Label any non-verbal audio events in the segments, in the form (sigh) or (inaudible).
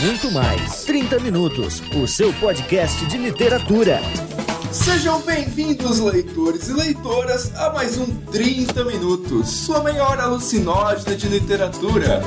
muito mais. 30 Minutos, o seu podcast de literatura. Sejam bem-vindos, leitores e leitoras, a mais um 30 Minutos, sua maior alucinógena de literatura.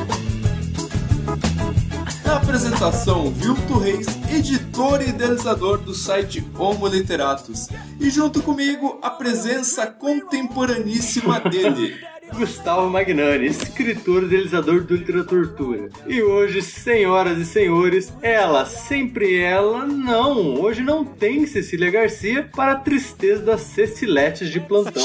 Na apresentação, Vilto Reis, editor e idealizador do site Homo Literatus. E junto comigo, a presença contemporaníssima dele. Gustavo Magnani, escritor e idealizador do Literatura. E hoje, senhoras e senhores, ela, sempre ela, não. Hoje não tem Cecília Garcia para a tristeza das Ceciletes de plantão.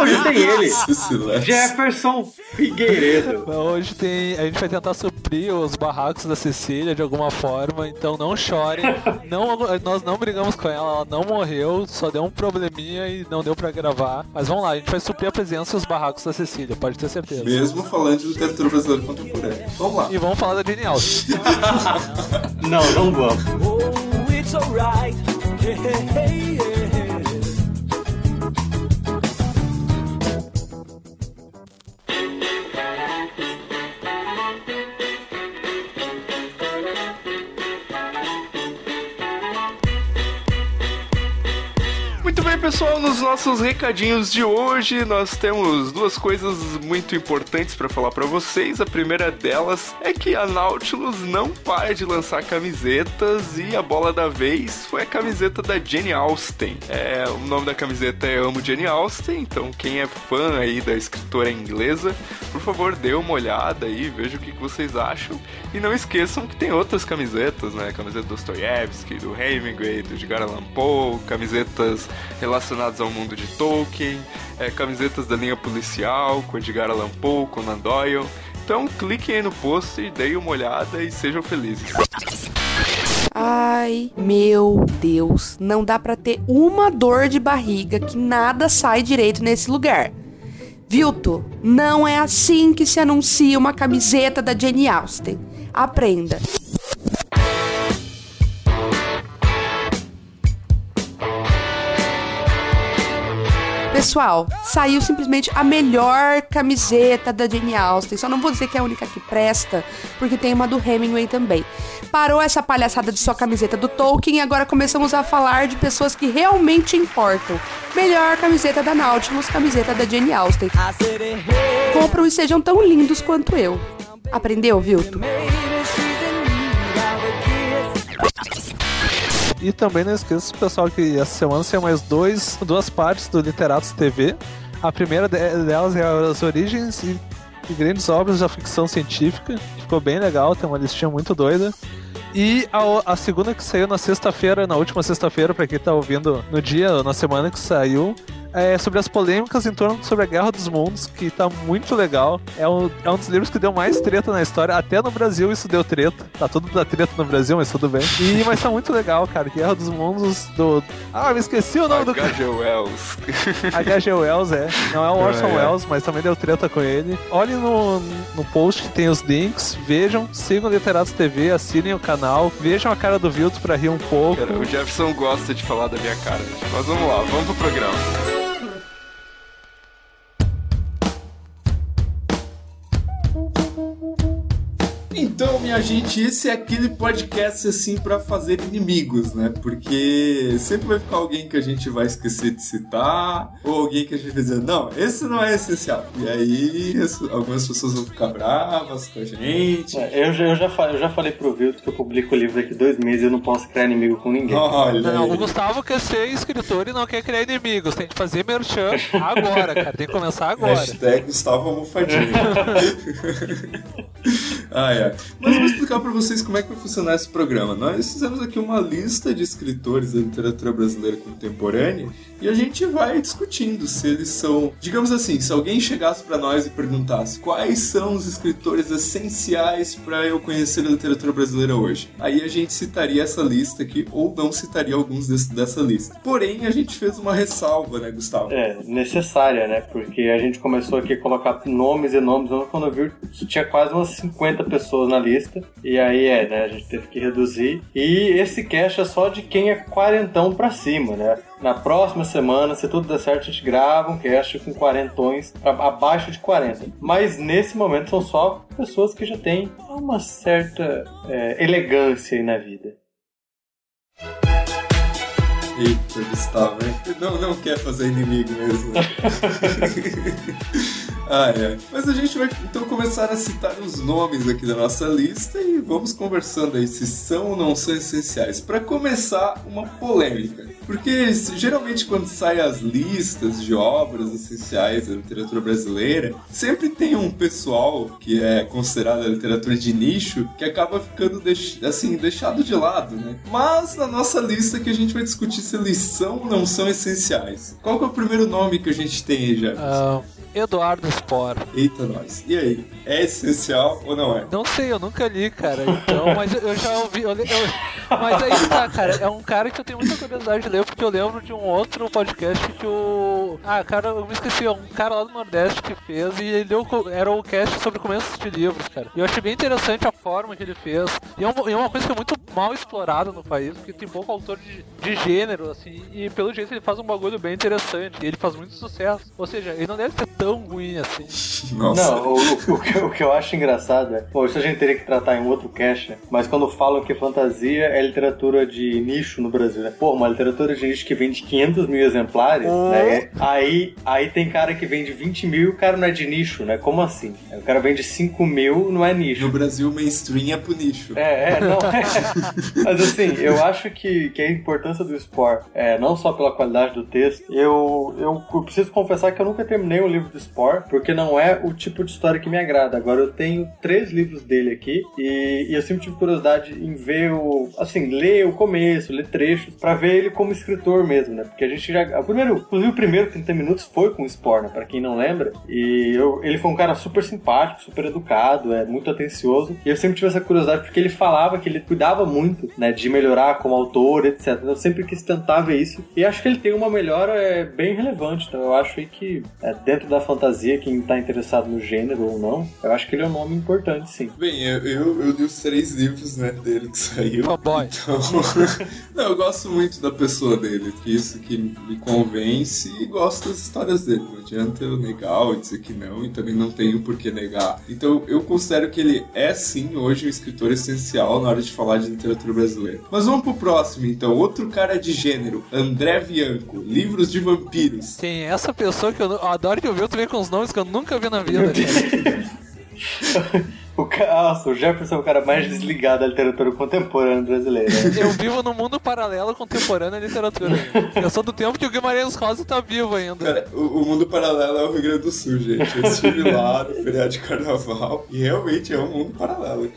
Hoje tem ele, (laughs) Jefferson Figueiredo. (laughs) Hoje tem, a gente vai tentar suprir os barracos da Cecília de alguma forma, então não chore. (laughs) não, nós não brigamos com ela, ela não morreu, só deu um probleminha e não deu para gravar. Mas vamos lá, a gente vai suprir a presença e os barracos da Cecília pode ter certeza. Mesmo falando de literatura brasileira contemporânea. Vamos lá. E vamos falar da Jane Austen. não, não vamos. Oh, it's alright. (laughs) pessoal, nos nossos recadinhos de hoje nós temos duas coisas muito importantes para falar para vocês. A primeira delas é que a Nautilus não para de lançar camisetas e a bola da vez foi a camiseta da Jenny Austen. É, o nome da camiseta é Amo Jenny Austen, então quem é fã aí da escritora inglesa, por favor dê uma olhada aí, veja o que, vocês acham. E não esqueçam que tem outras camisetas, né? Camiseta do Dostoiévski, do Hemingway, do Edgar Allan Poe, camisetas ao mundo de Tolkien, é, camisetas da linha policial com Edgar Allan Poe, Conan Doyle. Então cliquem aí no post deem uma olhada e sejam felizes. Ai, meu Deus, não dá para ter uma dor de barriga que nada sai direito nesse lugar. Vilto, não é assim que se anuncia uma camiseta da Jane Austen. Aprenda. Pessoal, saiu simplesmente a melhor camiseta da Jane Austen. Só não vou dizer que é a única que presta, porque tem uma do Hemingway também. Parou essa palhaçada de só camiseta do Tolkien e agora começamos a falar de pessoas que realmente importam. Melhor camiseta da Nautilus, camiseta da Jane Austen. Compram e sejam tão lindos quanto eu. Aprendeu, Vilto? E também não esqueça, pessoal, que essa semana tem mais dois, duas partes do Literatos TV. A primeira delas é as origens e, grandes obras da ficção científica. Ficou bem legal, tem uma listinha muito doida. E a, a, segunda que saiu na sexta-feira, na última sexta-feira, para quem tá ouvindo no dia, na semana que saiu, é sobre as polêmicas em torno sobre a Guerra dos Mundos, que tá muito legal. É um, é um dos livros que deu mais treta na história. Até no Brasil isso deu treta. Tá tudo da treta no Brasil, mas tudo bem. E, mas tá muito legal, cara. Guerra dos Mundos do. Ah, me esqueci o nome do. H.G. Wells. H.G. Wells, é. Não é o Orson é. Welles, mas também deu treta com ele. Olhem no, no post que tem os links. Vejam, sigam Literatos TV, assinem o canal. Vejam a cara do Vilto pra rir um pouco. Cara, o Jefferson gosta de falar da minha cara. Mas vamos lá, vamos pro programa. Minha gente, esse é aquele podcast assim para fazer inimigos, né? Porque sempre vai ficar alguém que a gente vai esquecer de citar, ou alguém que a gente vai dizer, não, esse não é essencial. E aí algumas pessoas vão ficar bravas com a gente. É, eu, já, eu, já, eu já falei pro Vilto que eu publico o livro daqui dois meses e eu não posso criar inimigo com ninguém. Olha não, o Gustavo quer ser escritor e não quer criar inimigos. Tem que fazer merchan agora, cara. Tem que começar agora. Hashtag Gustavo Almofadinho. (laughs) ah, é. Mas vou explicar para vocês como é que vai funcionar esse programa. Nós fizemos aqui uma lista de escritores da literatura brasileira contemporânea e a gente vai discutindo se eles são, digamos assim, se alguém chegasse para nós e perguntasse quais são os escritores essenciais para eu conhecer a literatura brasileira hoje, aí a gente citaria essa lista aqui ou não citaria alguns desse, dessa lista. Porém, a gente fez uma ressalva, né, Gustavo? É, necessária, né? Porque a gente começou aqui a colocar nomes e nomes, quando eu vi, tinha quase umas 50 50 pessoas na lista. E aí é, né? A gente teve que reduzir. E esse cast é só de quem é quarentão pra cima, né? Na próxima semana, se tudo der certo, a gente grava um cast com quarentões pra, abaixo de 40. Mas nesse momento são só pessoas que já têm uma certa é, elegância aí na vida. Eita, Gustavo, hein? Não, não quer fazer inimigo mesmo. (laughs) ah, é. Mas a gente vai então começar a citar os nomes aqui da nossa lista e vamos conversando aí se são ou não são essenciais. Para começar, uma polêmica. Porque geralmente quando saem as listas de obras essenciais da literatura brasileira, sempre tem um pessoal que é considerado a literatura de nicho que acaba ficando assim, deixado de lado, né? Mas na nossa lista que a gente vai discutir se eles são ou não são essenciais. Qual é o primeiro nome que a gente tem aí, Jefferson? Uh, Eduardo Spor. Eita, nós. E aí? É essencial ou não é? Não sei, eu nunca li, cara. Então, mas eu já ouvi. Eu, eu, mas aí tá, cara. É um cara que eu tenho muita curiosidade de ler, porque eu lembro de um outro podcast que o. Ah, cara, eu me esqueci. É um cara lá do Nordeste que fez e ele deu. Era o cast sobre começos de livros, cara. E eu achei bem interessante a forma que ele fez. E é, uma, é uma coisa que é muito mal explorada no país, porque tem pouco autor de, de gênero, assim. E pelo jeito ele faz um bagulho bem interessante. E ele faz muito sucesso. Ou seja, ele não deve ser tão ruim assim. Nossa. Não, o, o, o, que, o, que, eu acho engraçado é, pô, isso a gente teria que tratar em outro cast, mas quando falam que fantasia é literatura de nicho no Brasil, né? Pô, uma literatura de nicho que vende 500 mil exemplares, Uhum. né? Aí, aí tem cara que vende 20 mil e o cara não é de nicho, né? Como assim? O cara vende 5 mil, não é nicho. No Brasil, mainstream é pro nicho. É, é, não é. (laughs) Mas assim, eu acho que, que a importância do Spore, é, não só pela qualidade do texto, eu, eu, eu preciso confessar que eu nunca terminei o livro do Spore, porque não é o tipo de história que me agrada. Agora eu tenho três livros dele aqui e, e eu sempre tive curiosidade em ver o. assim, ler o começo, ler trechos, pra ver ele como escritor mesmo, né? Porque a gente já. O primeiro, inclusive o primeiro 30 minutos foi com o Spore, né? Pra quem não lembra. E eu, ele foi um cara super simpático, super educado, é muito atencioso. E eu sempre tive essa curiosidade porque ele falava que ele cuidava muito, né? De melhorar como autor, etc. Eu sempre quis tentar ver isso. E acho que ele tem uma melhora é, bem relevante. Então eu acho aí que é, dentro da fantasia, quem tá interessado no gênero ou não, eu acho que ele é um nome importante, sim. Bem, eu, eu, eu li os três livros né, dele que saiu. Fanboy. Então, (laughs) não, eu gosto muito da pessoa dele, que isso que me convence e gosto das histórias dele. Não adianta eu negar ou dizer que não, e também não tenho por que negar. Então, eu considero que ele é sim hoje um escritor essencial na hora de falar de literatura brasileira. Mas vamos pro próximo, então. Outro cara de gênero, André Bianco, livros de vampiros. Tem essa pessoa que eu, eu adoro que eu vi também com os nomes que eu nunca vi na vida. (laughs) O, nossa, o Jefferson é o cara mais desligado da literatura contemporânea brasileira. (laughs) Eu vivo num mundo paralelo contemporâneo à literatura. Eu sou do tempo que o Guimarães Rosa tá vivo ainda. Cara, o, o mundo paralelo é o Rio Grande do Sul, gente. Eu estive lá no feriado de carnaval e realmente é um mundo paralelo.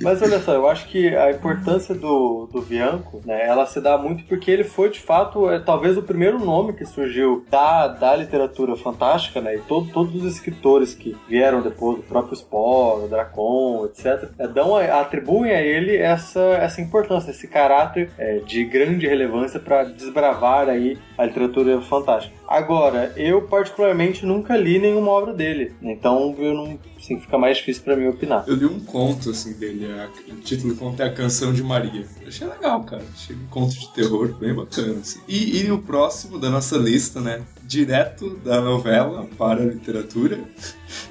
Mas olha só, eu acho que a importância do, do Bianco, né, ela se dá muito porque ele foi, de fato, é, talvez o primeiro nome que surgiu da, da literatura fantástica, né, e todo, todos os escritores que vieram depois, o próprio O Dracon, etc., é, dão, atribuem a ele essa, essa importância, esse caráter é, de grande relevância para desbravar aí a literatura fantástica. Agora, eu particularmente nunca li nenhuma obra dele, então eu não, assim, fica mais difícil para mim opinar. Eu li um conto, assim, dele. a- o título do conto é A Canção de Maria. Eu achei legal, cara. Achei um conto de terror bem bacana, assim. E, e o próximo da nossa lista, né? Direto da novela para a literatura.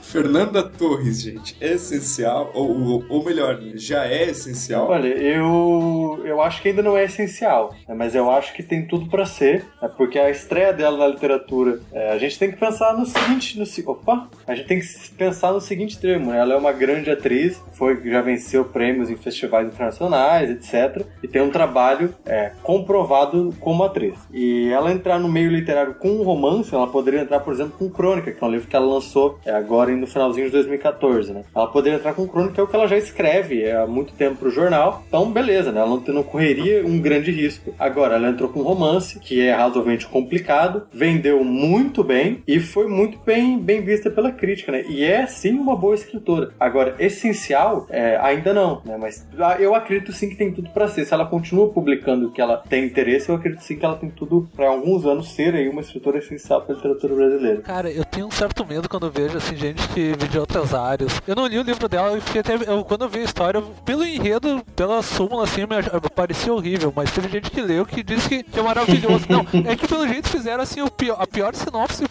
Fernanda Torres, gente. É essencial, ou, ou, melhor, já é essencial. Olha, eu, eu acho que ainda não é essencial, né, mas eu acho que tem tudo pra ser, né, porque a estreia dela na literatura, é, a gente tem que pensar no seguinte, no, opa, a gente tem que pensar no seguinte termo, né, ela é uma grande atriz, foi já venceu prêmios em festivais internacionais, etc, e tem um trabalho é, comprovado como atriz. E ela entrar no meio literário com um romance, ela poderia entrar, por exemplo, com Crônica, que é um livro que ela lançou é, agora no finalzinho de 2014, né? Ela poderia entrar com Crônica, é o que ela já escreve é, há muito tempo pro jornal. Então, beleza, né? Ela não, correria um grande risco. Agora, ela entrou com romance, que é razoavelmente complicado, vendeu muito bem e foi muito bem, bem vista pela crítica, né? E é, sim, uma boa escritora. Agora, essencial, é, ainda não, né? Mas ah, eu acredito sim que tem tudo pra ser. Se ela continua publicando o que ela tem interesse, eu acredito sim que ela tem tudo pra alguns anos ser aí uma escritora essencial pra literatura brasileira. Cara, eu tenho um certo medo quando eu vejo assim, gente que vende outras áreas. Eu não li o livro dela, fiquei até. Eu, quando eu vi a história, pelo enredo, pela súmula, assim, me, parecia horrível. Mas teve gente que leu que disse que, que é maravilhoso. (laughs) não, é que pelo jeito fizeram assim o pior, a pior sinopse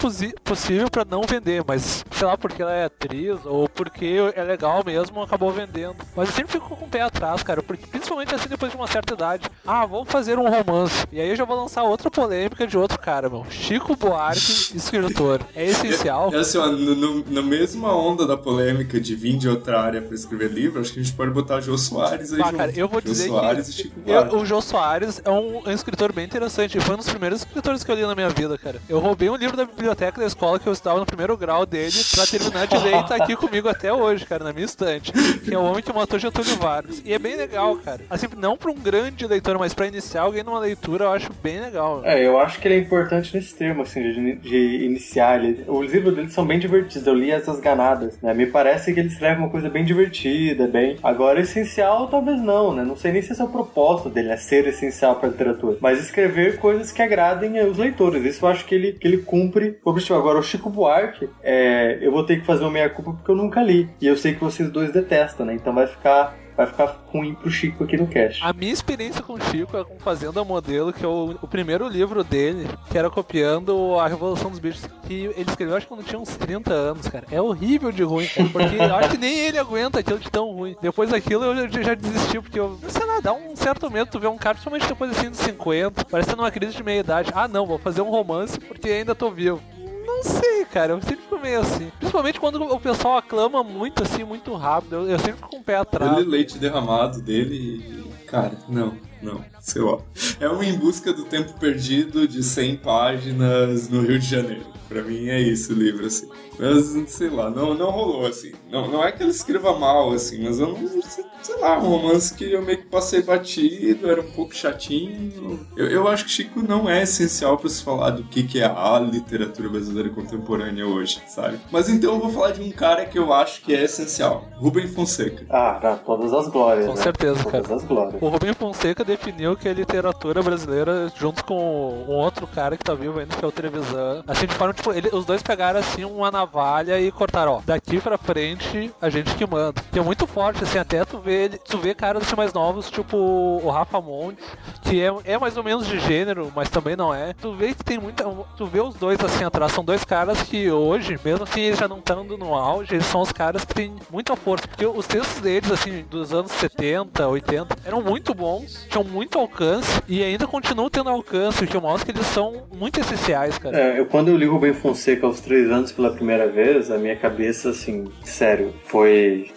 possível pra não vender. Mas sei lá porque ela é atriz ou porque é legal mesmo, acabou vendendo. Mas eu sempre fico com o pé atrás, cara. Porque principalmente assim depois de uma certa idade. Ah, vamos fazer um romance. E aí eu já vou lançar outra polêmica de outro cara, meu. Chico Buarque, escritor. É (laughs) essencial. É, é assim, ó, no, no, na mesma onda da polêmica de vir de outra área pra escrever livro, acho que a gente pode botar Jô Soares aí. Ah, cara, eu vou Jô dizer Soares que e Chico Buarque. eu, o Jô Soares é um, um escritor bem interessante. Foi um dos primeiros escritores que eu li na minha vida, cara. Eu roubei um livro da biblioteca da escola que eu estava no primeiro grau dele pra terminar de ler e tá aqui comigo até hoje, cara, na minha estante. Que é o homem que matou Getúlio Vargas. E é bem legal, cara. Assim, não pra um grande leitor, mas pra iniciar alguém numa leitura, eu acho bem legal. É, eu acho que ele é importante nesse termo, assim, de, de iniciar. Ele, os livros dele são bem divertidos. Eu li essas ganadas, né? Me parece que ele escreve uma coisa bem divertida, bem. Agora, essencial, talvez não, né? Não sei nem se esse é o propósito dele, é ser essencial pra literatura. Mas escrever coisas que agradem os leitores. Isso eu acho que ele, que ele cumpre o objetivo. Agora, o Chico Buarque, é, eu vou ter que fazer uma meia-culpa porque eu nunca li. E eu sei que vocês dois detestam, né? Então vai ficar vai ficar ruim pro Chico aqui no cast. A minha experiência com o Chico é com Fazenda Modelo, que é o, o primeiro livro dele, que era copiando a Revolução dos Bichos, que ele escreveu acho que quando tinha uns 30 anos, cara. É horrível de ruim, cara, porque eu acho que nem ele aguenta aquilo de tão ruim. Depois daquilo eu já, desisti, porque eu, sei lá, dá um certo medo tu ver um cara, principalmente depois assim dos 50, parecendo uma crise de meia idade. Ah, não, vou fazer um romance porque ainda tô vivo. Não sei, cara, eu sempre meio assim. Principalmente quando o pessoal aclama muito assim, muito rápido. Eu, eu sempre fico com o pé atrás. Ele leite derramado dele. Cara, não, não, sei lá. É um Em Busca do Tempo Perdido de 100 páginas no Rio de Janeiro. Pra mim é isso o livro, assim. Mas, sei lá, não, não rolou, assim. Não, não é que ele escreva mal, assim, mas eu não. Sei lá, um romance que eu meio que passei batido, era um pouco chatinho. Eu, eu acho que Chico não é essencial pra se falar do que, que é a literatura brasileira contemporânea hoje, sabe? Mas então eu vou falar de um cara que eu acho que é essencial: Rubem Fonseca. Ah, tá, todas as glórias. Com né? certeza, todas cara. as glórias. O Rubem Fonseca definiu que a literatura brasileira, junto com um outro cara que tá vivo ainda, que é o Trevisan, assim, de forma, tipo, ele- os dois pegaram, assim, uma navalha e cortaram, ó, daqui pra frente, a gente que manda. Que é muito forte, assim, até tu vê, tu vê caras, assim, mais novos, tipo o Rafa Montes, que é, é mais ou menos de gênero, mas também não é. Tu vê que tem muita, tu vê os dois, assim, atrás, são dois caras que hoje, mesmo assim, eles já não estão no auge, eles são os caras que têm muita força, porque os textos deles, assim, dos anos 70, 80, eram muito bons, tinham muito alcance, e ainda continuam tendo alcance, o que mostra que eles são muito essenciais, cara. É, eu, quando eu li Rubem Fonseca aos três anos pela primeira vez, a minha cabeça, assim, sério, foi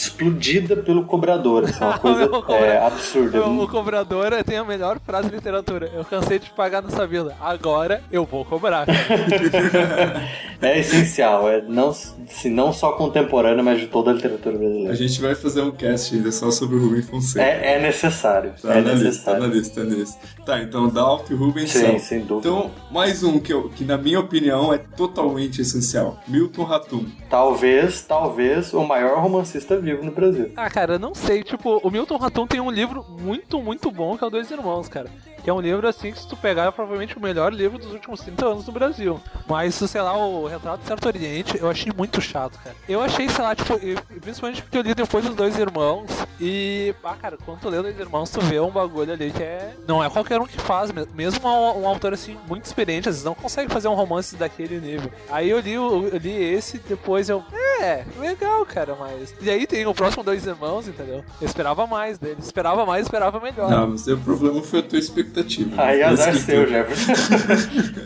explodida pelo cobrador. Assim, uma (laughs) coisa é, absurda. O, o cobrador tem a melhor frase de literatura. Eu cansei de pagar nessa vida. Agora eu vou cobrar. (laughs) É essencial, é não, assim, não só contemporânea, mas de toda a literatura A brasileira. gente vai fazer um cast ainda só sobre o Rubem Fonseca. É, é necessário. Tá é na lista, tá necessário. na lista, tá na lista. Tá, então Dalton e Rubens Sim, são. sem dúvida. Então, mais um que, eu, que na minha opinião é totalmente essencial. Milton Ratum. Talvez, talvez, o maior romancista vivo no Brasil. Ah, cara, não sei. Tipo, o Milton Raton tem um livro muito, muito bom que é o Dois Irmãos, cara. Que é um livro assim que se tu pegar é provavelmente o melhor livro dos últimos 30 anos no Brasil. Mas, sei lá, o Retrato do Certo Oriente eu achei muito chato, cara. Eu achei, sei lá, tipo, principalmente porque eu li depois dos Dois Irmãos. E, ah, cara, quando tu lê Dois Irmãos, tu vê um bagulho ali que é. Não é qualquer um que faz, me- mesmo um, um autor assim, muito experiente, às vezes não consegue fazer um romance daquele nível. Aí eu li, eu li esse, depois eu. É, legal, cara, mas. E aí tem o próximo Dois Irmãos, entendeu? Eu esperava mais dele. Esperava mais, esperava melhor. Não, mas o problema foi a tua expectativa. Aí né? azar seu, Jefferson.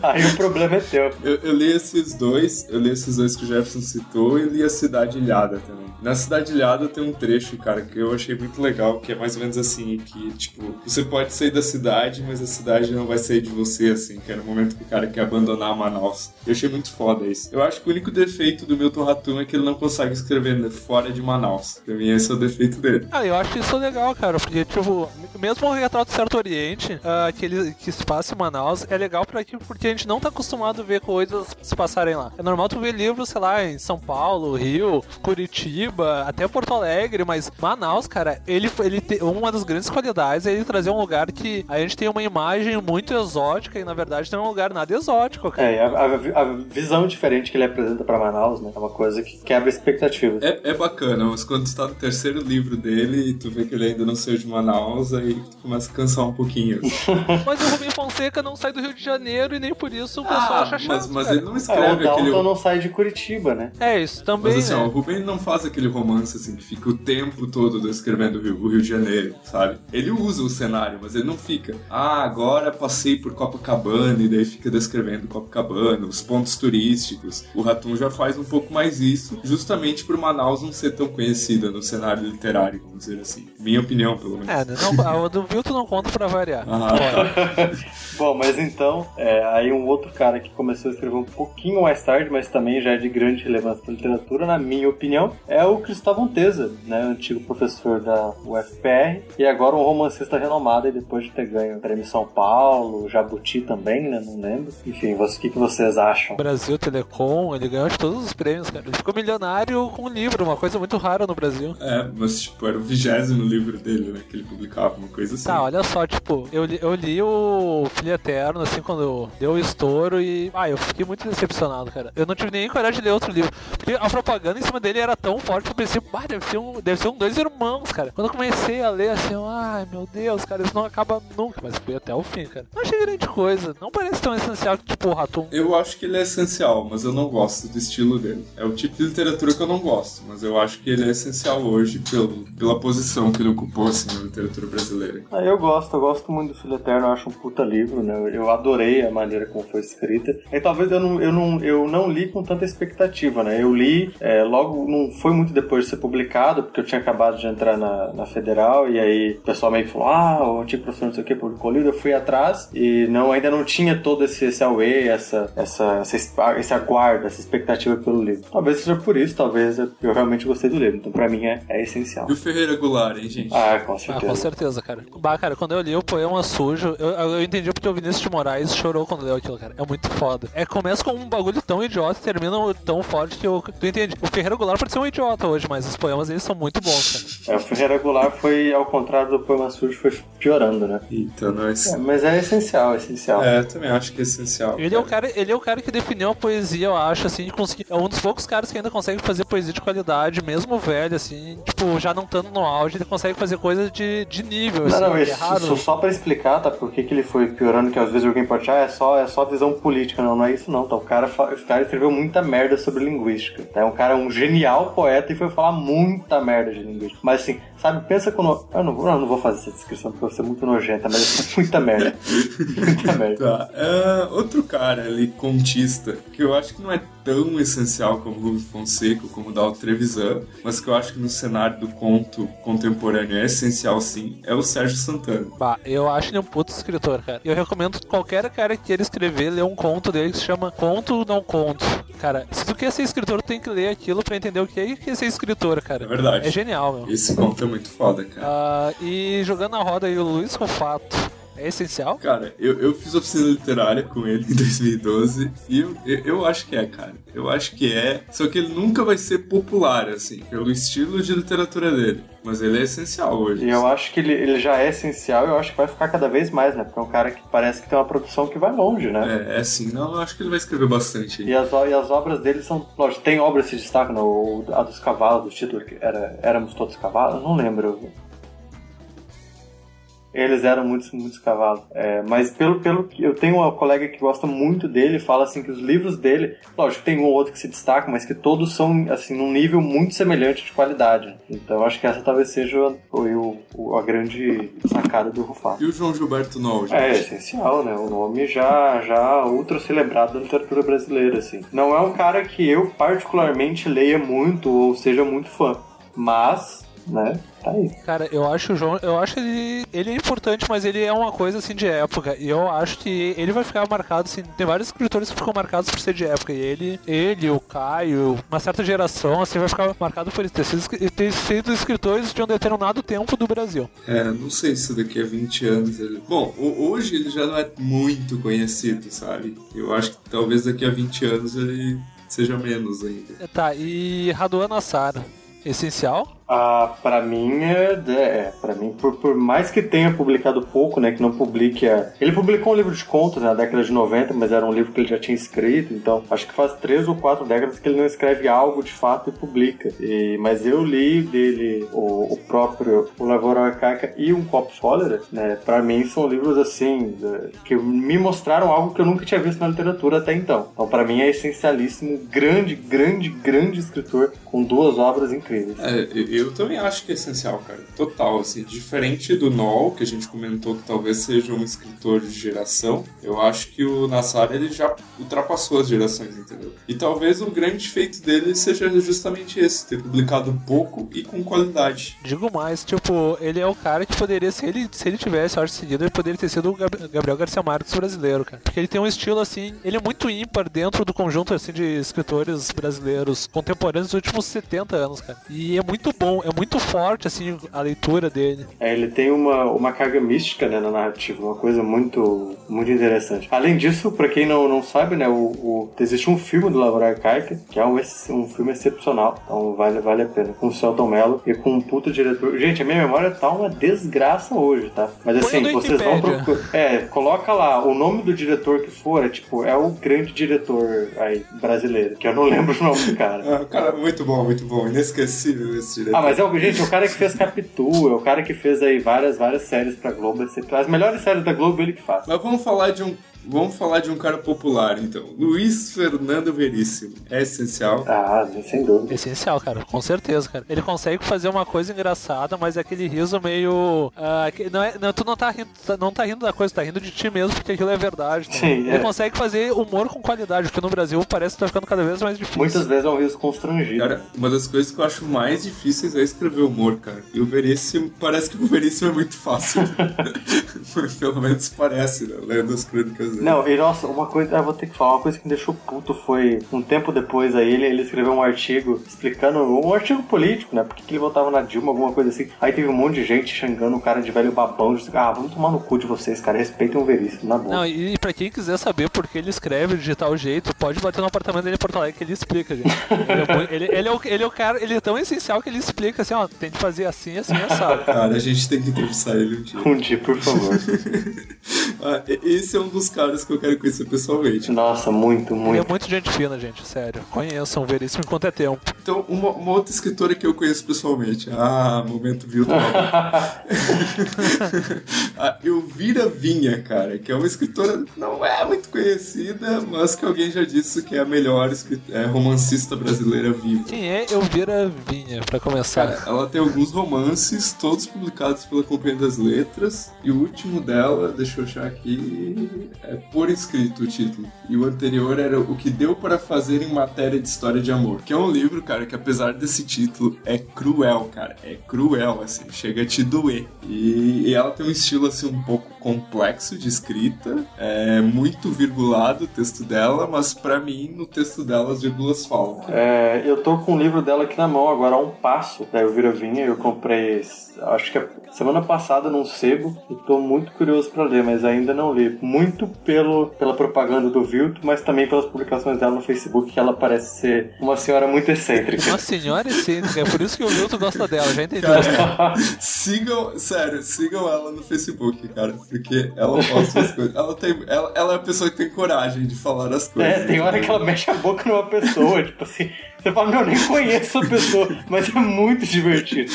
(laughs) Aí o problema é teu. Eu, eu li esses dois, eu li esses dois que o Jefferson citou e li a Cidade Ilhada também. Na Cidade Ilhada tem um trecho, cara, que eu achei muito legal, que é mais ou menos assim, que, tipo, você pode sair da cidade, mas a cidade não vai sair de você, assim, que era o momento que o cara quer abandonar Manaus. Eu achei muito foda isso. Eu acho que o único defeito do Milton Ratum é que ele não consegue escrever fora de Manaus. Pra mim, esse é o defeito dele. Ah, eu acho isso legal, cara, porque, tipo, mesmo o retrato do Certo Oriente, uh, que, ele, que se passa em Manaus, é legal pra aqui, porque a gente não tá acostumado a ver coisas se passarem lá. É normal tu ver livros, sei lá, em São Paulo, Rio, Curitiba, até Porto Alegre, mas Manaus, cara, ele, ele tem uma das grandes qualidades é ele trazer um lugar que a gente tem uma imagem muito exótica e, na verdade, não é um lugar nada exótico, cara. É, a, a, a visão diferente que ele apresenta pra Manaus, né, é uma coisa que quebra expectativas. É, é bacana, mas quando tu tá no terceiro livro dele e tu vê que ele ainda não saiu de Manaus, aí tu começa a cansar um pouquinho. (laughs) mas o Rubem Fonseca não sai do Rio de Janeiro e nem por isso o pessoal ah, acha chato. Mas, mas ele não escreve é, o aquele. não sai de Curitiba, né? É, isso também. Mas assim, né? ó, o Rubem não faz aquele romance assim que fica o tempo todo descrevendo o Rio, o Rio de Janeiro, sabe? Ele usa o cenário, mas ele não fica. Ah, agora passei por Copacabana e daí fica descrevendo Copacabana, os pontos turísticos. O Ratum já faz um pouco mais isso, justamente por Manaus não ser tão conhecida no cenário literário, vamos dizer assim. Minha opinião, pelo menos. É, não, a do Vilto não conta pra variar. Ah. (laughs) Bom, mas então, é, aí um outro cara que começou a escrever um pouquinho mais tarde, mas também já é de grande relevância para literatura, na minha opinião, é o Cristóvão Teza, né, antigo professor da UFPR e agora um romancista renomado e depois de ter ganho o Prêmio São Paulo, Jabuti também, né, não lembro. Enfim, o que, que vocês acham? Brasil Telecom, ele ganhou de todos os prêmios, cara. Ele ficou com um livro, uma coisa muito rara no Brasil. É, mas tipo, era o vigésimo livro dele, né, que ele publicava, uma coisa assim. Tá, olha só, tipo, eu li, eu li o Filho Eterno, assim, quando deu o estouro e, ah, eu fiquei muito decepcionado, cara. Eu não tive nem coragem de ler outro livro, porque a propaganda em cima dele era tão forte que eu pensei, ah, deve ser um, deve ser um dois irmãos, cara. Quando eu comecei a ler, assim, ai, meu Deus, cara, isso não acaba nunca, mas fui até o fim, cara. Não achei grande coisa, não parece tão essencial que, tipo, o Ratum. Eu acho que ele é essencial, mas eu não gosto do estilo dele. É o tipo de literatura que eu não gosto, mas eu acho que ele é essencial hoje pelo, pela posição que ele ocupou, assim, na literatura brasileira. Ah, eu gosto, eu gosto muito do Filho Eterno, eu acho um puta livro, né? Eu adorei a maneira como foi escrita. E talvez eu não, eu não, eu não li com tanta expectativa, né? Eu li é, logo, não foi muito depois de ser publicado, porque eu tinha acabado de entrar na, na Federal, e aí o pessoal meio que falou, ah, o antigo professor não sei o que publicou o livro, eu fui atrás, e não, ainda não tinha todo esse, esse away, essa, essa, essa, esse aguardo, essa expectativa pelo livro. Talvez seja por isso, talvez eu realmente gostei do livro. Então, pra mim, é, é essencial. E o Ferreira Goulart, hein, gente? Ah, com certeza. Ah, com certeza, cara. Bah, cara, quando eu li o poema sujo, eu, eu entendi porque o Vinícius de Moraes chorou quando leu aquilo, cara. É muito foda. É, começa com um bagulho tão idiota e termina tão forte que eu. Tu entende? O Ferreira Goulart pode ser um idiota hoje, mas os poemas eles são muito bons, cara. É, o Ferreira Goulart foi, ao contrário do poema sujo, foi piorando, né? Então, nós. É, mas é essencial, é essencial. É, eu também acho que é essencial. Ele é, o cara, ele é o cara que definiu a poesia, eu acho, assim, de conseguir. É um dos poucos caras que ainda consegue fazer poesia de qualidade, mesmo velho, assim, tipo, já não estando no auge, ele consegue fazer coisas de, de nível. Não, assim, não, é isso, isso só pra explicar, tá? Por que, que ele foi piorando, que às vezes alguém pode achar, ah, é só, é só visão política. Não, não é isso não, tá? O cara, o cara escreveu muita merda sobre linguística. Tá? É um cara, um genial poeta e foi falar muita merda de linguística. Mas assim, sabe, pensa quando. Eu não, vou, eu não vou fazer essa descrição porque eu vou ser muito nojenta, mas é (laughs) muita merda. muita (laughs) merda. Tá. Uh, outro cara ali, contista, que eu acho que não é tão essencial como Rubens Fonseca, como Dalton Trevisan, mas que eu acho que no cenário do conto contemporâneo é essencial sim, é o Sérgio Santana. Bah, eu acho ele um puto escritor, cara. Eu recomendo qualquer cara que queira escrever, ler um conto dele que se chama Conto Não Conto. Cara, se tu quer ser escritor, tu tem que ler aquilo pra entender o que é, que é ser escritor, cara. É verdade. É genial, meu. Esse conto é muito foda, cara. Uh, e jogando na roda aí o Luiz Rufato. É essencial? Cara, eu, eu fiz oficina literária com ele em 2012 e eu, eu, eu, acho que é, cara. Eu acho que é. Só que ele nunca vai ser popular, assim, pelo estilo de literatura dele. Mas ele é essencial hoje. E eu acho que ele, ele já é essencial e eu acho que vai ficar cada vez mais, né? Porque é um cara que parece que tem uma produção que vai longe, né? É, é sim. Não, eu acho que ele vai escrever bastante. E as, e as obras dele são. Lógico, tem obras que se destacam, no, a dos cavalos, o título que era Éramos Todos Cavalos, não lembro. Eles eram muitos, muitos cavalos. É, mas pelo, pelo que eu tenho uma colega que gosta muito dele, fala assim que os livros dele, lógico, tem um ou outro que se destaca, mas que todos são assim num nível muito semelhante de qualidade. Então acho que essa talvez seja o, o, a grande sacada do Rufaro. E o João Gilberto Noll, É, essencial, né? O nome já já ultra celebrado da literatura brasileira, assim. Não é um cara que eu particularmente leia muito ou seja muito fã, mas né? Tá aí. Cara, eu acho o João, eu acho ele, ele é importante, mas ele é uma coisa assim de época. E eu acho que ele vai ficar marcado assim, tem vários escritores que ficam marcados por ser de época. E ele, ele, o Caio, uma certa geração assim vai ficar marcado por ter sido, ter sido escritores de um determinado tempo do Brasil. É, não sei se daqui a 20 anos ele. Bom, hoje ele já não é muito conhecido, sabe? Eu acho que talvez daqui a 20 anos ele seja menos ainda. Tá, e Raduan Nassar, essencial? Ah, para mim é, é para mim por, por, mais que tenha publicado pouco, né, que não publique, a... ele publicou um livro de contos né, na década de 90, mas era um livro que ele já tinha escrito, então acho que faz três ou quatro décadas que ele não escreve algo de fato e publica. E, mas eu li dele o, o próprio O Lavoura Arcaica e Um Copo Cólera, né, para mim são livros assim que me mostraram algo que eu nunca tinha visto na literatura até então. Então para mim é essencialíssimo, grande, grande, grande escritor com duas obras incríveis. É, também acho que é essencial, cara. Total, assim. Diferente do Noel, que a gente comentou que talvez seja um escritor de geração, eu acho que o Nassar ele já ultrapassou as gerações, entendeu? E talvez o grande feito dele seja justamente esse, ter publicado pouco e com qualidade. Digo mais, tipo, ele é o cara que poderia, se ele, se ele tivesse arte seguida, ele poderia ter sido o Gabriel Garcia Marques brasileiro, cara. Porque ele tem um estilo, assim, ele é muito ímpar dentro do conjunto, assim, de escritores brasileiros contemporâneos dos últimos 70 anos, cara. E é muito bom bom, é muito forte, assim, a leitura dele. É, ele tem uma, uma carga mística, né, na narrativa, uma coisa muito, muito interessante. Além disso, pra quem não, não sabe, né, o, o existe um filme do Lavoura Arcaica, que é um, um filme excepcional, então vale, vale a pena, com o Celton Mello e com um puto diretor. Gente, a minha memória tá uma desgraça hoje, tá? Mas assim, vocês vão procurar. É, coloca lá o nome do diretor que for, é tipo, é o grande diretor aí, brasileiro, que eu não (laughs) lembro o nome do cara. Ah, cara, muito bom, muito bom, inesquecível esse diretor. Ah, mas é o, gente, o cara que fez Capitu, é o cara que fez aí várias, várias séries pra Globo. As melhores séries da Globo ele que faz. Mas vamos falar de um Vamos falar de um cara popular, então. Luiz Fernando Veríssimo. É essencial? Ah, sem dúvida. Essencial, cara. Com certeza, cara. Ele consegue fazer uma coisa engraçada, mas é aquele riso meio... Uh, não é, não, tu não tá, rindo, não tá rindo da coisa, tá rindo de ti mesmo, porque aquilo é verdade. Né? Sim, Ele é. consegue fazer humor com qualidade, porque no Brasil parece que tá ficando cada vez mais difícil. Muitas vezes é um riso constrangido. Cara, uma das coisas que eu acho mais difíceis é escrever humor, cara. E o Veríssimo... Parece que o Veríssimo é muito fácil. (laughs) Pelo menos parece, né? Lendo as crônicas Não, e nossa, uma coisa, eu vou ter que falar, uma coisa que me deixou puto foi, um tempo depois aí, ele, ele escreveu um artigo explicando, um artigo político, né, porque que ele votava na Dilma, alguma coisa assim. Aí teve um monte de gente xingando o cara de velho babão, disse, ah, vamos tomar no cu de vocês, cara, respeitem o Veríssimo, na boa. Não, e pra quem quiser saber por que ele escreve de tal jeito, pode bater no apartamento dele em Porto Alegre que ele explica, gente. ele, é, ele, ele, é o, ele é o cara, ele é tão essencial que ele explica assim, ó, tem que fazer assim, assim, assado. Cara, a gente tem que entrevistar ele um dia. Um dia, por favor. (laughs) ah, esse é um dos caras que eu quero conhecer pessoalmente. Nossa, muito, muito. Ele é muito gente fina, gente, sério. Conheçam, Veríssimo enquanto é tempo. Então, uma, uma, outra escritora que eu conheço pessoalmente. Ah, momento virtual. (laughs) (laughs) a Elvira Vinha, cara, que é uma escritora que não é muito conhecida, mas que alguém já disse que é a melhor é, romancista brasileira viva. Quem é Elvira Vinha, pra começar? Cara, ela tem alguns romances, todos publicados pela Companhia das Letras, e o último dela, deixa eu achar aqui, é Por Escrito o título. E o anterior era O que Deu para Fazer em Matéria de História de Amor, que é um livro, cara, que apesar desse título é cruel, cara. É cruel, assim, chega a te doer. E, e ela tem um estilo, assim, um pouco complexo de escrita, é muito virgulado o texto dela, mas para mim no texto dela as vírgulas falam. É, eu tô com o livro dela aqui na mão agora, um passo da Elvira Vinha, eu comprei acho que semana passada num sebo e tô muito curioso para ler, mas ainda não li. Muito pelo, pela propaganda do Vilto, mas também pelas publicações dela no Facebook, que ela parece ser uma senhora muito excêntrica. Uma senhora excêntrica, é por isso que o Vilto gosta dela, já entendi. Cara, (laughs) sigam, sério, sigam ela no Facebook, cara porque ela posta as coisas. Ela, tem, ela, ela é a pessoa que tem coragem de falar as coisas. É, tem hora que ela mexe a boca numa pessoa, tipo assim. Você fala, meu, nem conheço a pessoa, mas é muito divertido.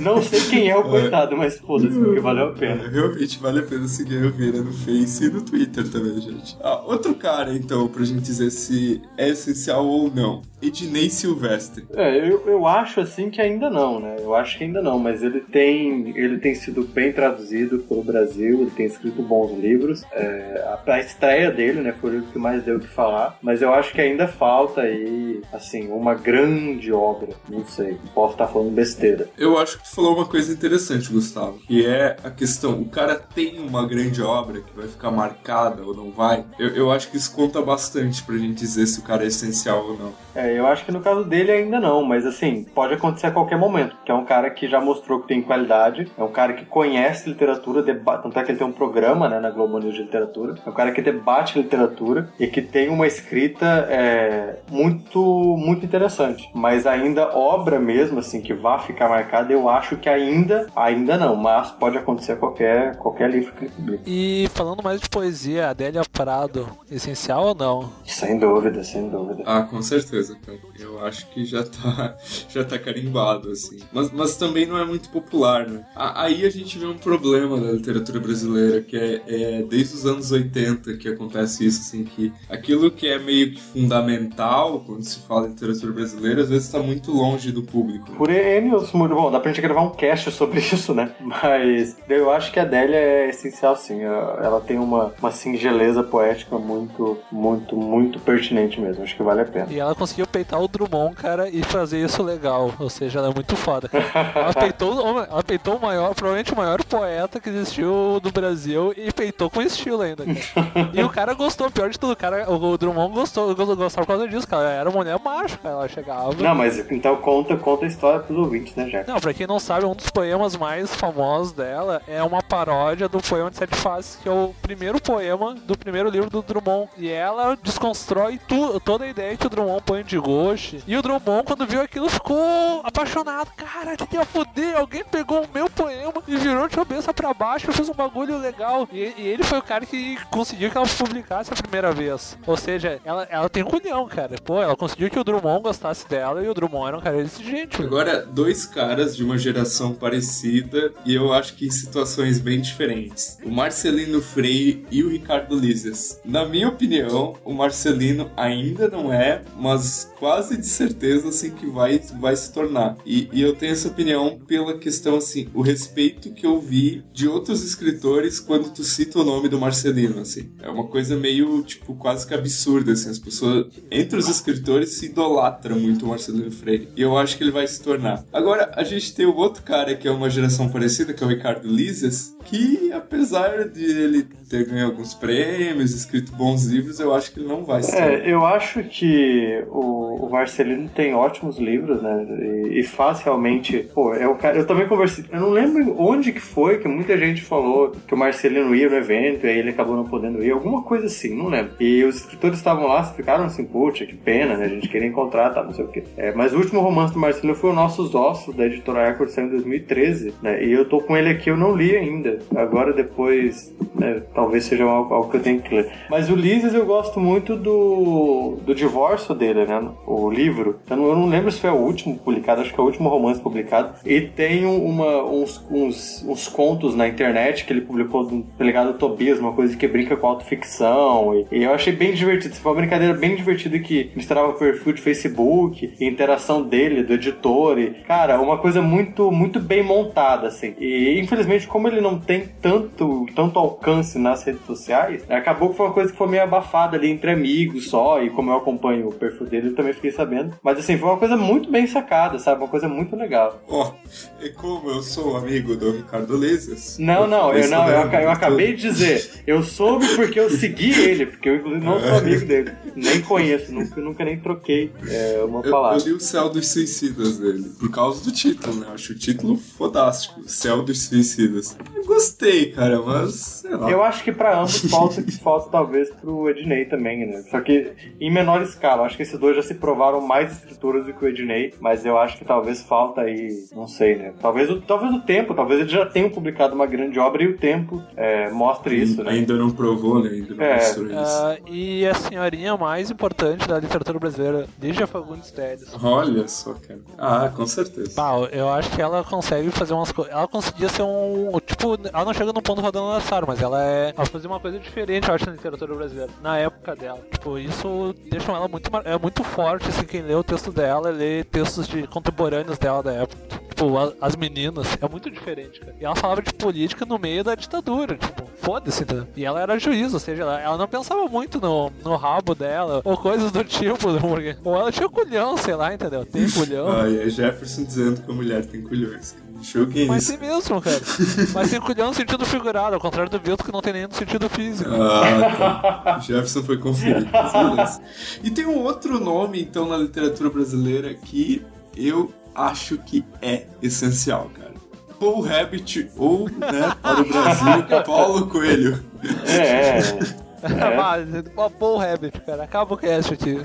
Não sei quem é o coitado, mas foda-se, porque valeu a pena. Realmente vale a pena seguir a Elvira no Face e no Twitter também, gente. Ah, outro cara, então, pra gente dizer se é essencial ou não. Ednei Silvestre. É, eu, eu acho assim que ainda não, né? Eu acho que ainda não, mas ele tem, ele tem sido bem traduzido pelo Brasil, ele tem escrito bons livros. É, a, a estreia dele, né, foi o que mais deu o que falar, mas eu acho que ainda falta aí, assim, uma uma grande obra. Não sei, posso estar falando besteira. Eu acho que tu falou uma coisa interessante, Gustavo, que é a questão, o cara tem uma grande obra que vai ficar marcada ou não vai. Eu, eu acho que isso conta bastante pra gente dizer se o cara é essencial ou não. É, eu acho que no caso dele ainda não, mas assim, pode acontecer a qualquer momento, que é um cara que já mostrou que tem qualidade, é um cara que conhece literatura, deba... tanto é que ele tem um programa né, na Globo News de literatura, é um cara que debate literatura e que tem uma escrita é, muito, muito interessante. Mas ainda obra mesmo, assim, que vá ficar marcada, eu acho que ainda, ainda não, mas pode acontecer a qualquer, qualquer livro que ele publique. E falando mais de poesia, Adélia Prado, essencial ou não? Sem dúvida, sem dúvida. Ah, com certeza, cara. Eu acho que já tá, (laughs) já tá carimbado, assim. Mas, mas também não é muito popular, né? Aí a gente vê um problema da literatura brasileira, que é, é desde os anos 80 que acontece isso, assim, que aquilo que é meio que fundamental quando se fala em literatura brasileira, às vezes tá muito longe do público. Por N outros muito bom, dá pra gente gravar um cast sobre (laughs) isso, né? Mas eu acho que a Adélia é essencial, sim. Ela tem uma, uma singeleza poética muito, muito, muito pertinente mesmo. Acho que vale a pena. E ela conseguiu peitar o Drummond, cara, e fazer isso legal. Ou seja, ela é muito foda. Ela (laughs) peitou, ela peitou o maior, provavelmente o maior poeta que existiu no Brasil e peitou com estilo ainda, cara. (laughs) E o cara gostou, pior de tudo, o, cara, o Drummond gostou, gostava por causa disso, cara. Era mulher macho, cara. Ela chegava. Não, mas então conta, conta a história pros ouvintes, né, Jack? Não, pra quem não sabe, um dos poemas mais famosos dela é uma paródia do poema de Sete Faces, que é o primeiro poema do primeiro livro do Drummond. E ela desconstrói tu, toda a ideia que o Drummond põe de ghost. E o Drummond, quando viu aquilo, ficou apaixonado. Cara, que ia fuder, alguém pegou o meu poema e virou de cabeça pra baixo e fez um bagulho legal. E, e ele foi o cara que conseguiu que ela publicasse a primeira vez. Ou seja, ela, ela tem culhão, cara. Pô, ela conseguiu que o Drummond gostasse dela e o Drummond era um cara exigente. Agora, dois caras de uma geração parecida e eu acho que em situações bem diferentes. O Marcelino Freire e o Ricardo Lises. Na minha opinião, o Marcelino ainda não é, mas quase de certeza assim que vai, vai se tornar. E, e eu tenho essa opinião pela questão assim, o respeito que eu vi de outros escritores quando tu cita o nome do Marcelino, assim. É uma coisa meio, tipo, quase que absurda, assim. As pessoas, entre os escritores, se idolatram muito o Marcelino Freire. E eu acho que ele vai se tornar. Agora, a gente tem o outro cara que é uma geração parecida, que é o Ricardo Lises, que apesar de ele ter ganho alguns prêmios, escrito bons livros, eu acho que ele não vai se tornar. É, eu acho que o, Marcelino tem ótimos livros, né? E, e faz realmente. Pô, é o cara. Eu também conversei. Eu não lembro onde que foi que muita gente falou que o Marcelino ia no evento e aí ele acabou não podendo ir. Alguma coisa assim, não lembro. E os escritores estavam lá, ficaram assim, puxa, que pena, né? A gente queria encontrar, tá, não sei o quê. É, mas o último romance do Marcelino foi o Nossos Ossos, da editora Record, saiu em 2013, né? E eu tô com ele aqui, eu não li ainda. Agora, depois, né, talvez seja algo, algo que eu tenho que ler. Mas o Lises eu gosto muito do, do divórcio dele, né? O livro. Eu não, eu não lembro se foi o último publicado, acho que é o último romance publicado. E tem um- uma, uns, uns, uns contos na internet que ele publicou do delegado Tobias, uma coisa que brinca com autoficção. E, e eu achei bem divertido. Foi uma brincadeira bem divertida que misturava perfil de Facebook, e interação dele, do editor. E, cara, uma coisa muito, muito bem montada, assim. E infelizmente, como ele não tem tanto, tanto alcance nas redes sociais, acabou que foi uma coisa que foi meio abafada ali entre amigos só. E como eu acompanho o perfil dele, eu também fiquei sabendo. Mas assim, foi uma coisa muito bem sacada, sabe? Uma coisa muito legal. Ó, e como eu sou amigo do Ricardo Lises... Não, não, eu, não, eu, eu acabei de dizer. Eu soube porque eu segui ele, porque eu inclusive não sou amigo dele. Nem conheço, nunca, nunca nem troquei é, uma Eu, eu palavra. li o Céu dos Suicidas dele, por causa do título, né? Eu acho o título fodástico, Céu dos Suicidas. Gostei, cara, mas sei lá. Eu acho que pra ambos falta, (laughs) falta talvez pro Ednei também, né? Só que em menor escala. Acho que esses dois já se provaram mais escrituras do que o Ednei, mas eu acho que talvez falta aí, não sei, né? Talvez o, talvez o tempo, talvez eles já tenham publicado uma grande obra e o tempo é, mostre isso, né? Ainda não provou, né? Ainda não É. mostrou isso. Ah, e a senhorinha mais importante da literatura brasileira, Lígia Fagundes Telles. Olha só, cara. Ah, com certeza. Pá, eu acho que ela consegue fazer umas coisas. Ela conseguia ser um. Tipo, ela não chega no ponto rodando lançado, mas ela é. Ela fazia uma coisa diferente, eu acho, na literatura brasileira. Na época dela. Tipo, isso deixa ela muito. É muito forte, assim, quem lê o texto dela, lê textos de contemporâneos dela da época. Tipo, a- as meninas. É muito diferente, cara. E ela falava de política no meio da ditadura, tipo. foda-se, entendeu? E ela era juiz, ou seja, ela, ela não pensava muito no, no rabo dela, ou coisas do tipo, porque, ou ela tinha culhão, sei lá, entendeu? Tem culhão. (laughs) Ah, e é Jefferson dizendo que a mulher tem culhões. Show que é Mas tem mesmo, cara. Mas tem culhão no sentido figurado, ao contrário do Bilto que não tem nem no sentido físico. Ah, tá. Jefferson foi conferido. (laughs) E tem um outro nome, então, na literatura brasileira que eu acho que é essencial, cara. Paul Rabbit ou, né, para o Brasil, (laughs) Paulo Coelho. É, (laughs) Ah, Paul Rabbit, cara. Acaba o cast aqui.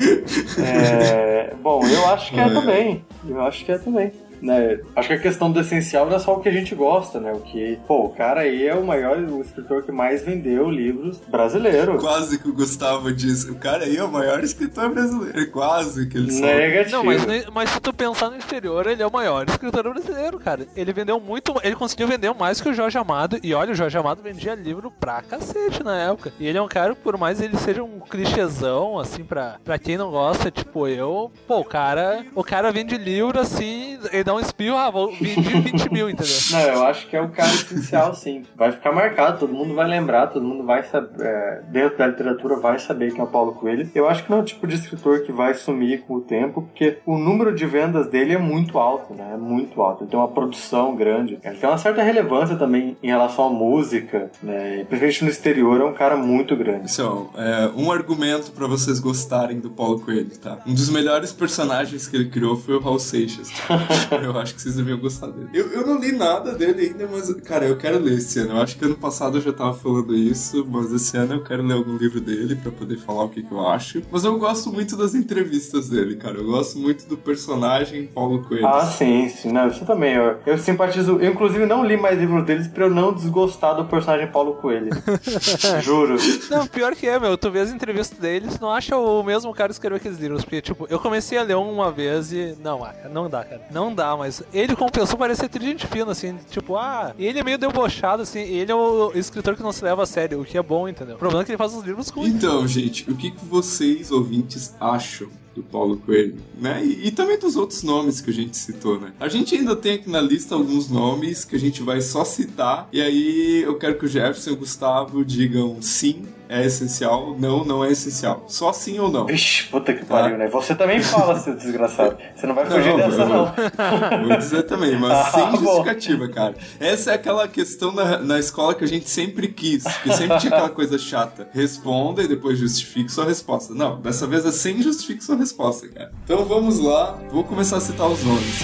é, bom, eu acho que é É. também. Eu acho que é também. Né? Acho que a questão do essencial não é só o que a gente gosta, né? O que, pô, o cara aí é o maior, o escritor que mais vendeu livros brasileiro. Quase que o Gustavo disse. O cara aí é o maior escritor brasileiro. Quase que ele sabe. Negativo. Não, mas, mas se tu pensar no exterior, ele é o maior escritor brasileiro, cara. Ele vendeu muito, ele conseguiu vender mais que o Jorge Amado. E olha, o Jorge Amado vendia livro pra cacete na época. E ele é um cara, por mais ele seja um clichêzão, assim, pra, pra quem não gosta, tipo eu, pô, o cara, o cara vende livro assim, ele dá um espirro, ah, vou vendi 20 mil, entendeu? Não, eu acho que é o cara essencial, sim. Vai ficar marcado, todo mundo vai lembrar, todo mundo vai saber, é, dentro da literatura vai saber quem é o Paulo Coelho. Eu acho que não é o tipo de escritor que vai sumir com o tempo, porque o número de vendas dele é muito alto, né? É muito alto. Ele tem uma produção grande. Ele tem uma certa relevância também em relação à música, né? Principalmente no exterior, é um cara muito grande. Então, é, um argumento pra vocês gostarem do Paulo Coelho, tá? Um dos melhores personagens que ele criou foi o Raul Seixas. (laughs) (laughs) eu acho que vocês deviam gostar dele. Eu, eu não li nada dele ainda, mas, cara, eu quero ler esse ano. Eu acho que ano passado eu já tava falando isso, mas esse ano eu quero ler algum livro dele pra poder falar o que, que eu acho. Mas eu gosto muito das entrevistas dele, cara. Eu gosto muito do personagem Paulo Coelho. Ah, sim, sim. Não, isso também. Eu, eu simpatizo. Eu, inclusive, não li mais livros deles pra eu não desgostar do personagem Paulo Coelho. (laughs) Juro. Não, pior que é, meu. Tu vê as entrevistas deles, não acha o mesmo cara que escreveu aqueles livros. Porque, tipo, eu comecei a ler um uma vez e. Não, ah, não dá, cara. Não dá, mas ele, como pessoa, parece ser gente fina, assim. Tipo, ah, ele é meio debochado, assim. Ele é o escritor que não se leva a sério, o que é bom, entendeu? O problema é que ele faz uns livros ruins. Então, gente, o que, que vocês, ouvintes, acham do Paulo Coelho? Né? E, e também dos outros nomes que a gente citou, né? A gente ainda tem aqui na lista alguns nomes que a gente vai só citar. E aí eu quero que o Jefferson e o Gustavo digam sim, é essencial, não, não é essencial. Só sim ou não. Vixe, puta que pariu, né? Você também fala, seu desgraçado. Você não vai fugir dessa, eu não. vou- (laughs) Vou dizer também, mas Ah, sem bom. justificativa, cara. Essa é aquela questão na, na escola que a gente sempre quis, que sempre tinha aquela coisa chata. Responda e depois justifique sua resposta. Não, dessa vez é sem justifique sua resposta, cara. Então vamos lá, vou começar a citar os nomes.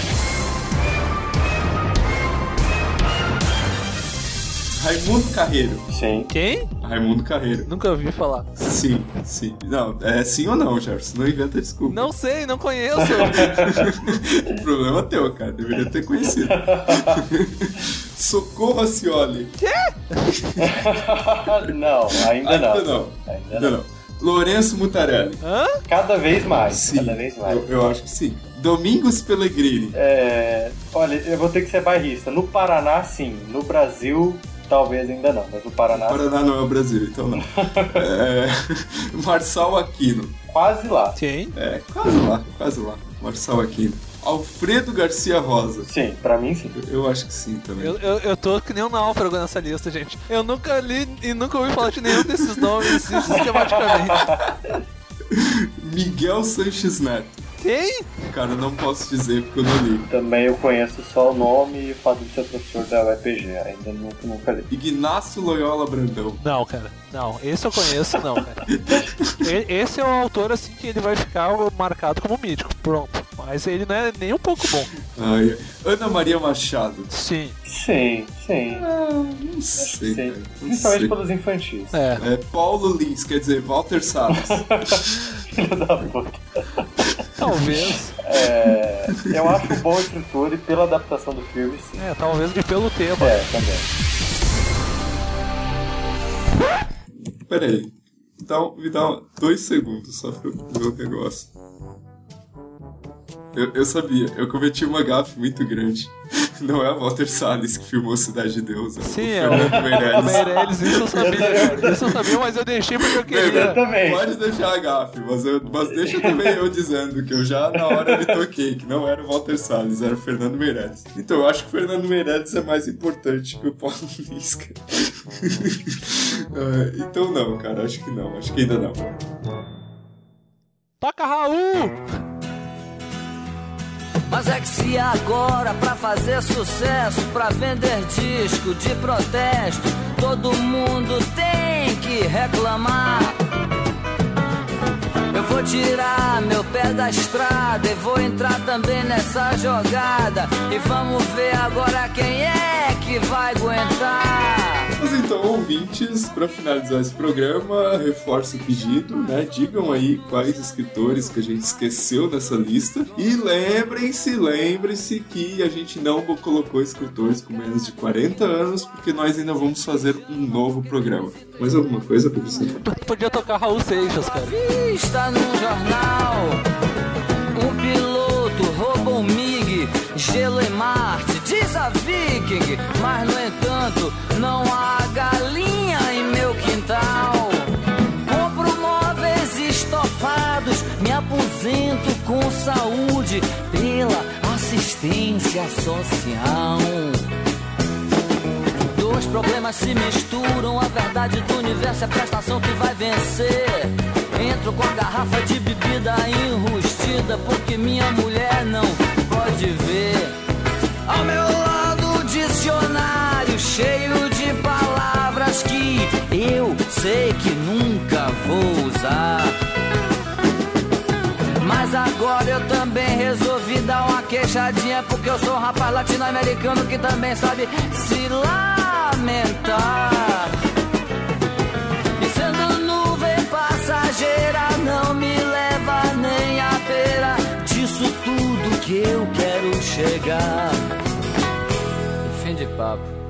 Raimundo Carreiro. Sim. Quem? Raimundo Carreiro. Nunca ouvi falar. Sim, sim. Não, é sim ou não, Jefferson? Não inventa desculpa. Não sei, não conheço. (laughs) O problema é teu, cara. Deveria ter conhecido. (laughs) Socorro Acioli. (laughs) não, ainda Ainda não. não. Ainda Ainda não. Lourenço Mutarelli. Hã? Cada vez mais. Sim. Cada vez mais. Eu, eu acho que sim. Domingos Pellegrini. É, olha, eu vou ter que ser bairrista. No Paraná, sim. No Brasil, talvez ainda não. Mas no Paraná, Paraná não é o Brasil, então não. (laughs) É, (laughs) Marçal Aquino. quase lá. Quem? É, quase lá, quase lá. Marçal Aquino. Alfredo Garcia Rosa. Sim, pra mim, sim. Eu acho que sim também. Eu, eu, eu tô que nem um náufrago nessa lista, gente. Eu nunca li e nunca ouvi falar de nenhum desses nomes (laughs) sistematicamente. Miguel Sanches Neto. Quem? Cara, eu não posso dizer porque eu não li. Também eu conheço só o nome e o fato de ser professor da UEPG. Ainda nunca, nunca li. Ignácio Loyola Brandão. Não, cara. Não, esse eu conheço, não, cara. Esse é o autor, assim, que ele vai ficar marcado como mítico. Pronto. Mas ele não é nem um pouco bom. Ai, Ana Maria Machado. Sim. Sim, sim. Não Acho sei, cara. Não Principalmente sei. pelos infantis. É. É Paulo Lins, quer dizer, Walter Salles. (laughs) Filho da puta. Talvez. É, eu acho um bom escritor e pela adaptação do filme, sim. É, talvez e pelo tema. É, também. Pera aí. Então, me dá dois segundos só pra eu ver o negócio. Eu, eu sabia, eu cometi uma gafe muito grande. (laughs) Não é o Walter Salles que filmou Cidade de Deus. É Sim, o é o Fernando Meirelles. Meirelles, isso eu sabia. Isso eu sabia, mas eu deixei porque eu queria. Eu também. Pode deixar a gafe, mas, eu, mas deixa também eu dizendo que eu já na hora me toquei, que não era o Walter Salles, era o Fernando Meirelles. Então eu acho que o Fernando Meirelles é mais importante que o Paulo Lisca. (laughs) Ah, então não, cara, acho que não, acho que ainda não. Toca Raul! Mas é que se agora pra fazer sucesso, pra vender disco de protesto, todo mundo tem que reclamar. Eu vou tirar meu pé da estrada e vou entrar também nessa jogada. E vamos ver agora quem é que vai aguentar. Mas então, ouvintes, para finalizar esse programa, reforço o pedido, né? Digam aí quais escritores que a gente esqueceu nessa lista. E lembrem-se, lembrem-se que a gente não colocou escritores com menos de 40 anos, porque nós ainda vamos fazer um novo programa. Mais alguma coisa você? Podia tocar Raul Seixas, cara. Vista no jornal, um piloto roubou um MiG, gelo em Marte, saúde pela assistência social. Dois problemas se misturam, a verdade do universo é a prestação que vai vencer. Entro com a garrafa de bebida enrustida, porque minha mulher não pode ver. Ao meu lado, o dicionário cheio de palavras que eu sei que nunca vou usar. Mas agora eu também resolvi dar uma queixadinha Porque eu sou um rapaz latino-americano que também sabe se lamentar. E sendo nuvem passageira não me leva nem a beira Disso tudo que eu quero chegar. Fim de papo